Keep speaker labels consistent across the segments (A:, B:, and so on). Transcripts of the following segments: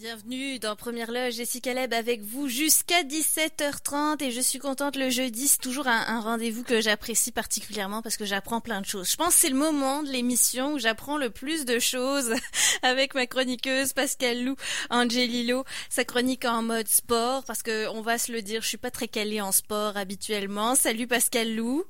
A: Bienvenue dans Première Loge, Jessica Leb avec vous jusqu'à 17h30 et je suis contente le jeudi, c'est toujours un, un rendez-vous que j'apprécie particulièrement parce que j'apprends plein de choses. Je pense que c'est le moment de l'émission où j'apprends le plus de choses avec ma chroniqueuse Pascal Lou Angelillo, sa chronique en mode sport parce que on va se le dire, je suis pas très calée en sport habituellement. Salut Pascal Lou.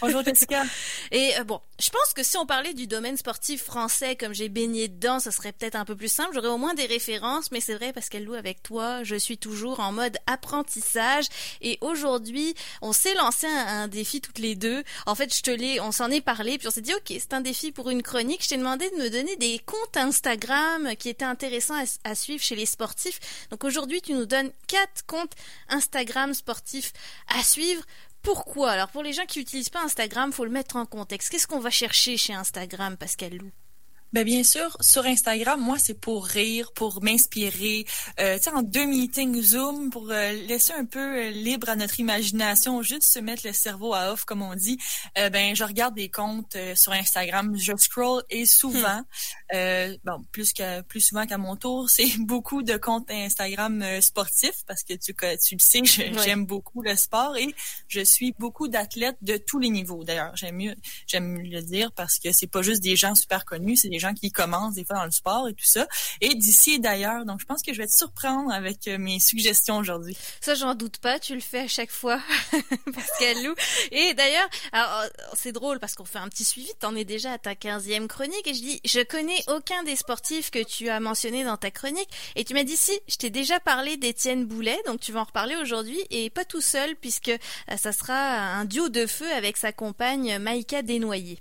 B: Bonjour Jessica.
A: Et euh, bon, je pense que si on parlait du domaine sportif français comme j'ai baigné dedans, ça serait peut-être un peu plus simple, j'aurais au moins des références mais c'est vrai parce qu'elle loue avec toi, je suis toujours en mode apprentissage et aujourd'hui, on s'est lancé un, un, défi toutes les deux. En fait, je te l'ai, on s'en est parlé puis on s'est dit OK, c'est un défi pour une chronique. Je t'ai demandé de me donner des comptes Instagram qui étaient intéressants à, à suivre chez les sportifs. Donc aujourd'hui, tu nous donnes quatre comptes Instagram sportifs à suivre. Pourquoi? Alors pour les gens qui n'utilisent pas Instagram, faut le mettre en contexte. Qu'est-ce qu'on va chercher chez Instagram, Pascal Lou?
B: Ben bien sûr, sur Instagram, moi, c'est pour rire, pour m'inspirer. Euh, tu sais, en deux meetings Zoom, pour euh, laisser un peu euh, libre à notre imagination, juste se mettre le cerveau à off, comme on dit. Euh, ben, je regarde des comptes euh, sur Instagram, je scroll et souvent, hmm. bon, plus que plus souvent qu'à mon tour, c'est beaucoup de comptes Instagram sportifs parce que tu tu le sais, j'aime beaucoup le sport et je suis beaucoup d'athlètes de tous les niveaux. D'ailleurs, j'aime mieux j'aime le dire parce que c'est pas juste des gens super connus, c'est des gens qui commencent des fois dans le sport et tout ça, et d'ici et d'ailleurs. Donc, je pense que je vais te surprendre avec euh, mes suggestions aujourd'hui.
A: Ça, j'en doute pas. Tu le fais à chaque fois, Pascal Lou. Et d'ailleurs, c'est drôle parce qu'on fait un petit suivi. T'en es déjà à ta 15e chronique et je dis, je connais aucun des sportifs que tu as mentionné dans ta chronique. Et tu m'as dit, si, je t'ai déjà parlé d'Étienne Boulet, donc tu vas en reparler aujourd'hui et pas tout seul puisque euh, ça sera un duo de feu avec sa compagne Maïka Desnoyers.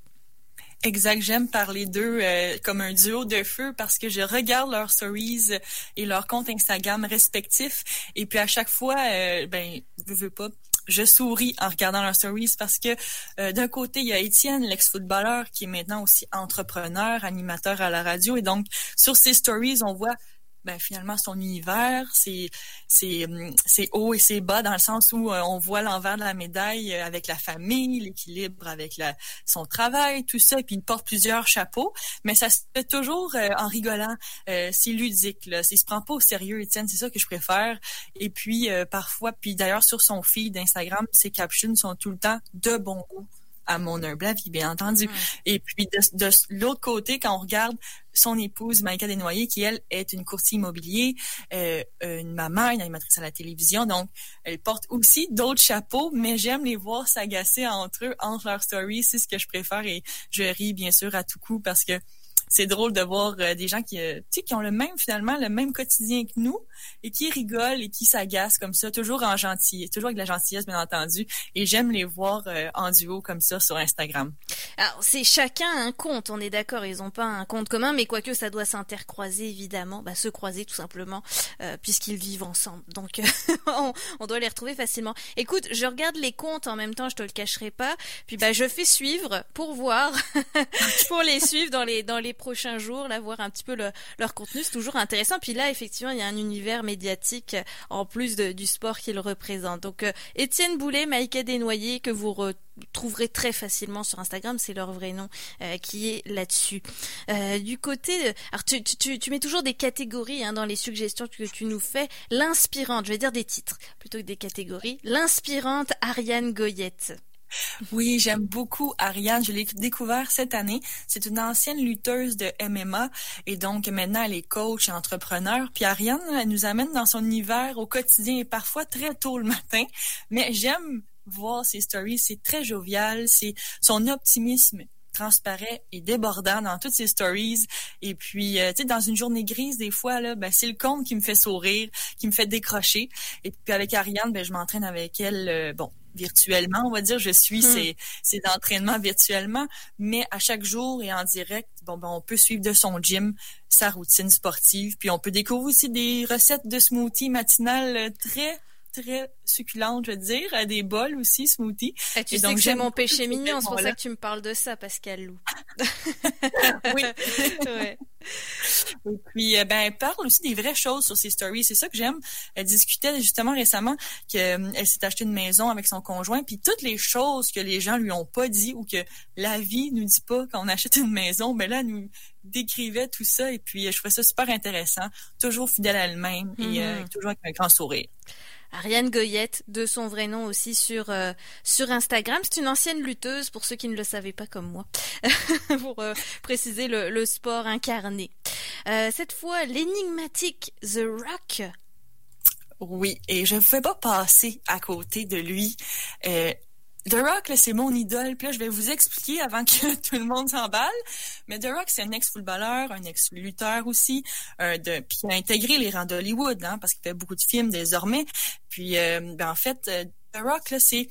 B: Exact, j'aime parler d'eux euh, comme un duo de feu parce que je regarde leurs stories et leurs comptes Instagram respectifs et puis à chaque fois, euh, ben, je veux pas, je souris en regardant leurs stories parce que euh, d'un côté, il y a Étienne, l'ex-footballeur, qui est maintenant aussi entrepreneur, animateur à la radio. Et donc, sur ses stories, on voit ben finalement son univers, c'est c'est c'est haut et c'est bas dans le sens où euh, on voit l'envers de la médaille euh, avec la famille, l'équilibre avec la son travail, tout ça, et puis il porte plusieurs chapeaux, mais ça se fait toujours euh, en rigolant, euh, c'est ludique là, il se prend pas au sérieux Étienne, c'est ça que je préfère. Et puis euh, parfois, puis d'ailleurs sur son feed d'Instagram, ses captions sont tout le temps de bon goût à mon humble avis, bien entendu. Mmh. Et puis de, de l'autre côté, quand on regarde son épouse, Maïka Desnoyers, qui, elle, est une courtier immobilier, euh, une maman, une animatrice à la télévision. Donc, elle porte aussi d'autres chapeaux, mais j'aime les voir s'agacer entre eux, entre leurs stories. C'est ce que je préfère et je ris, bien sûr, à tout coup parce que c'est drôle de voir euh, des gens qui, euh, tu sais, qui ont le même finalement le même quotidien que nous et qui rigolent et qui s'agacent comme ça, toujours en gentil, toujours avec la gentillesse bien entendu. Et j'aime les voir euh, en duo comme ça sur Instagram.
A: Alors c'est chacun un compte, on est d'accord, ils ont pas un compte commun, mais quoique ça doit s'intercroiser évidemment, bah, se croiser tout simplement euh, puisqu'ils vivent ensemble. Donc on, on, doit les retrouver facilement. Écoute, je regarde les comptes en même temps, je te le cacherai pas. Puis bah je fais suivre pour voir, pour les suivre dans les dans les prochains jours, là, voir un petit peu le, leur contenu, c'est toujours intéressant. Puis là, effectivement, il y a un univers médiatique en plus du sport qu'il représente. Donc, euh, Étienne Boulet, Maïka Desnoyers, que vous retrouverez très facilement sur Instagram, c'est leur vrai nom euh, qui est là-dessus. Euh, du côté, alors tu, mets toujours des catégories hein, dans les suggestions que tu nous fais. L'inspirante, je vais dire des titres plutôt que des catégories. L'inspirante Ariane Goyette.
B: Oui, j'aime beaucoup Ariane. Je l'ai découvert cette année. C'est une ancienne lutteuse de MMA et donc maintenant elle est coach et entrepreneur. Puis Ariane, elle nous amène dans son univers au quotidien et parfois très tôt le matin. Mais j'aime voir ses stories. C'est très jovial. C'est son optimisme transparaît et débordant dans toutes ses stories. Et puis, euh, tu sais, dans une journée grise, des fois, là, ben, c'est le compte qui me fait sourire, qui me fait décrocher. Et puis avec Ariane, ben, je m'entraîne avec elle, euh, bon, virtuellement, on va dire. Je suis hmm. ces, ces entraînements virtuellement, mais à chaque jour et en direct, bon, ben, on peut suivre de son gym sa routine sportive. Puis on peut découvrir aussi des recettes de smoothie matinales très très succulentes, je veux dire, à des bols aussi, smoothie.
A: Et tu et sais donc, que c'est mon péché mignon, c'est pour ça que tu me parles de ça, Pascal Lou.
B: oui.
A: ouais.
B: Et puis, euh, ben, elle parle aussi des vraies choses sur ses stories. C'est ça que j'aime. Elle discutait justement récemment qu'elle euh, s'est acheté une maison avec son conjoint, puis toutes les choses que les gens lui ont pas dit ou que la vie nous dit pas quand on achète une maison, ben là, elle nous décrivait tout ça. Et puis, je trouvais ça super intéressant. Toujours fidèle à elle-même et mm-hmm. toujours avec un grand sourire.
A: Ariane Goyette, de son vrai nom aussi sur euh, sur Instagram. C'est une ancienne lutteuse pour ceux qui ne le savaient pas comme moi, pour euh, préciser le, sport incarné. Euh, cette fois, l'énigmatique The Rock.
B: Oui, et je ne pouvais pas passer à côté de lui. The Rock, c'est mon idole. Puis là, je vais vous expliquer avant que tout le monde s'emballe. Mais The Rock, c'est un ex-footballeur, un ex-lutteur aussi. Euh, de, puis il a intégré les rangs d'Hollywood, hein, parce qu'il fait beaucoup de films désormais. Puis, euh, ben, en fait, euh, The Rock, là, c'est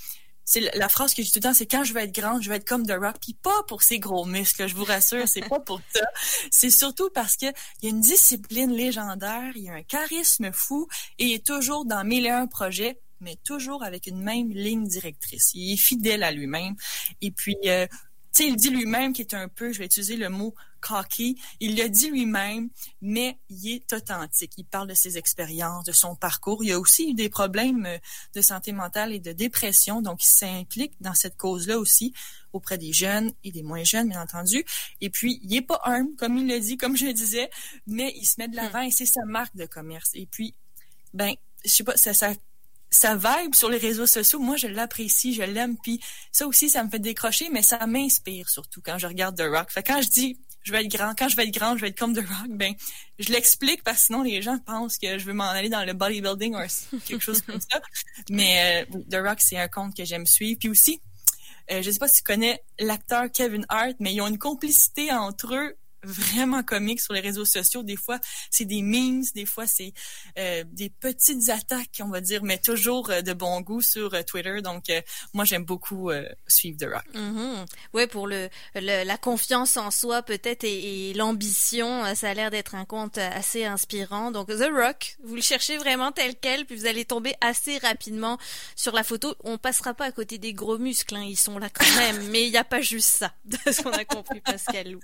B: c'est la phrase que dis tout le temps, c'est quand je vais être grande, je vais être comme The Rock, puis pas pour ses gros muscles, je vous rassure, c'est pas pour ça. C'est surtout parce que il y a une discipline légendaire, il y a un charisme fou et il est toujours dans mille et un projets mais toujours avec une même ligne directrice. Il est fidèle à lui-même. Et puis, euh, tu sais, il dit lui-même qu'il est un peu, je vais utiliser le mot cocky, il le dit lui-même, mais il est authentique. Il parle de ses expériences, de son parcours. Il a aussi eu des problèmes euh, de santé mentale et de dépression, donc il s'implique dans cette cause-là aussi auprès des jeunes et des moins jeunes, bien entendu. Et puis, il est pas humble, comme il le dit, comme je le disais, mais il se met de l'avant et c'est sa marque de commerce. Et puis, ben, je sais pas, ça, ça sa vibe sur les réseaux sociaux, moi, je l'apprécie, je l'aime. Puis ça aussi, ça me fait décrocher, mais ça m'inspire surtout quand je regarde The Rock. Fait quand je dis je vais être grand, quand je vais être grand, je vais être comme The Rock, ben je l'explique parce que sinon les gens pensent que je veux m'en aller dans le bodybuilding ou quelque chose comme ça. Mais euh, The Rock, c'est un compte que j'aime suivre. Puis aussi, euh, je sais pas si tu connais l'acteur Kevin Hart, mais ils ont une complicité entre eux vraiment comique sur les réseaux sociaux. Des fois, c'est des memes, des fois, c'est euh, des petites attaques, on va dire, mais toujours euh, de bon goût sur euh, Twitter. Donc, moi, j'aime beaucoup suivre The Rock.
A: Mm Ouais, pour le, la confiance en soi peut-être et, l'ambition, ça a l'air d'être un compte assez inspirant. Donc, The Rock, vous le cherchez vraiment tel quel, puis vous allez tomber assez rapidement sur la photo. On passera pas à côté des gros muscles, hein, ils sont là quand même, mais il n'y a pas juste ça, de ce qu'on a compris, Pascal Lou.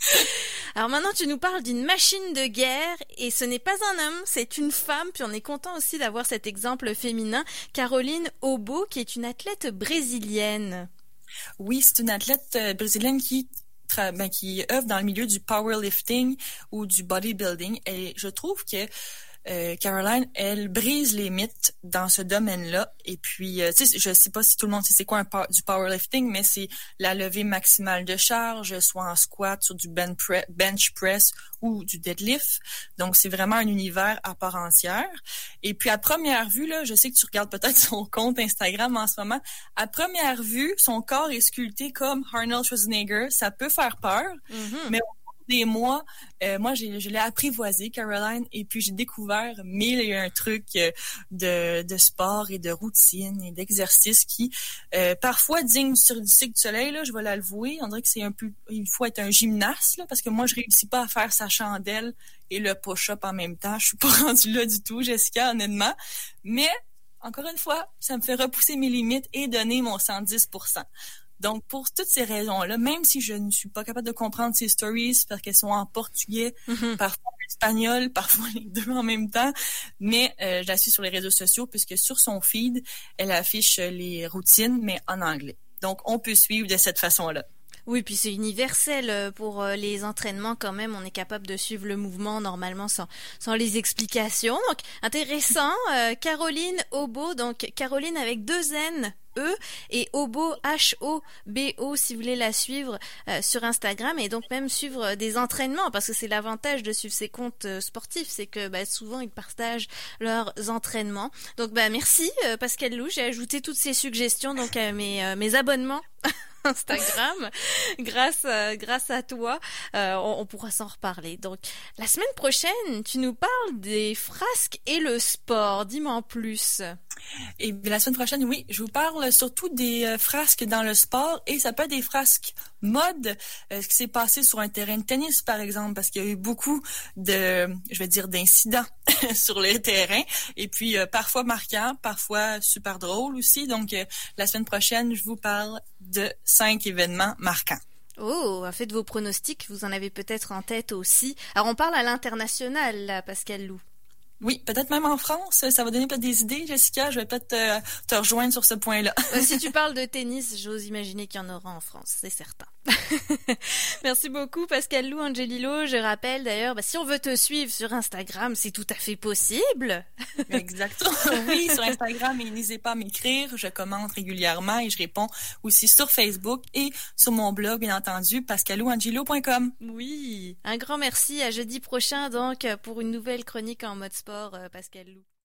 A: Alors, maintenant, tu nous parles d'une machine de guerre et ce n'est pas un homme, c'est une femme. Puis on est content aussi d'avoir cet exemple féminin, Caroline Obo, qui est une athlète brésilienne.
B: Oui, c'est une athlète euh, brésilienne ben, qui œuvre dans le milieu du powerlifting ou du bodybuilding. Et je trouve que euh, Caroline, elle brise les mythes dans ce domaine-là. Et puis, euh, tu sais, je sais pas si tout le monde sait c'est quoi un du powerlifting, mais c'est la levée maximale de charge, soit en squat, sur du bench press ou du deadlift. Donc, c'est vraiment un univers à part entière. Et puis, à première vue, là, je sais que tu regardes peut-être son compte Instagram en ce moment. À première vue, son corps est sculpté comme Arnold Schwarzenegger. Ça peut faire peur, mm-hmm. mais des mois, euh, moi, je l'ai apprivoisé, Caroline, et puis j'ai découvert mille et un trucs euh, de, de sport et de routine et d'exercice qui, euh, parfois, digne sur du cycle du soleil, là, je vais l'avouer. On dirait que c'est un peu, il faut être un gymnaste, là, parce que moi, je réussis pas à faire sa chandelle et le push-up en même temps. Je suis pas rendue là du tout, Jessica, honnêtement. Mais, encore une fois, ça me fait repousser mes limites et donner mon 110 donc, pour toutes ces raisons-là, même si je ne suis pas capable de comprendre ces stories parce qu'elles sont en portugais, mm-hmm. parfois en espagnol, parfois les deux en même temps, mais euh, je la suis sur les réseaux sociaux puisque sur son feed, elle affiche les routines, mais en anglais. Donc, on peut suivre de cette façon-là.
A: Oui, puis c'est universel euh, pour euh, les entraînements quand même. On est capable de suivre le mouvement normalement sans, sans les explications. Donc intéressant. Caroline Obo, donc Caroline avec deux N E et Obo H O B O si vous voulez la suivre euh, sur Instagram et donc même suivre des entraînements parce que c'est l'avantage de suivre ses comptes euh, sportifs c'est que bah, souvent ils partagent leurs entraînements donc bah merci euh, Pascal Lou j'ai ajouté toutes ces suggestions donc à mes mes abonnements Instagram. Grâce grâce à toi on, on, pourra s'en reparler. Donc la semaine prochaine tu nous parles des frasques et le sport. Dis-moi en plus
B: et la semaine prochaine, oui, je vous parle surtout des euh, frasques dans le sport et ça peut être des frasques mode, euh, ce qui s'est passé sur un terrain de tennis, par exemple, parce qu'il y a eu beaucoup de, je vais dire, d'incidents sur les terrains et puis euh, parfois marquants, parfois super drôles aussi. Donc, la semaine prochaine, je vous parle de cinq événements marquants.
A: Oh, faites vos pronostics, vous en avez peut-être en tête aussi. Alors on parle à l'international, là, Pascal Lou.
B: Oui, peut-être même en France. Ça va donner peut-être des idées, Jessica. Je vais peut-être te, rejoindre sur ce point-là.
A: Euh, si tu parles de tennis, j'ose imaginer qu'il y en aura en France, c'est certain. Merci beaucoup Pascal Lou Angelilo. Je rappelle d'ailleurs, bah, si on veut te suivre sur Instagram, c'est tout à fait possible.
B: Exactement. Oui, sur Instagram, n'hésitez pas à m'écrire. Je commente régulièrement et je réponds aussi sur Facebook et sur mon blog, bien entendu, pascalouangelo.com.
A: Oui, un grand merci. À jeudi prochain donc pour une nouvelle chronique en mode sport, euh, Pascal Lou.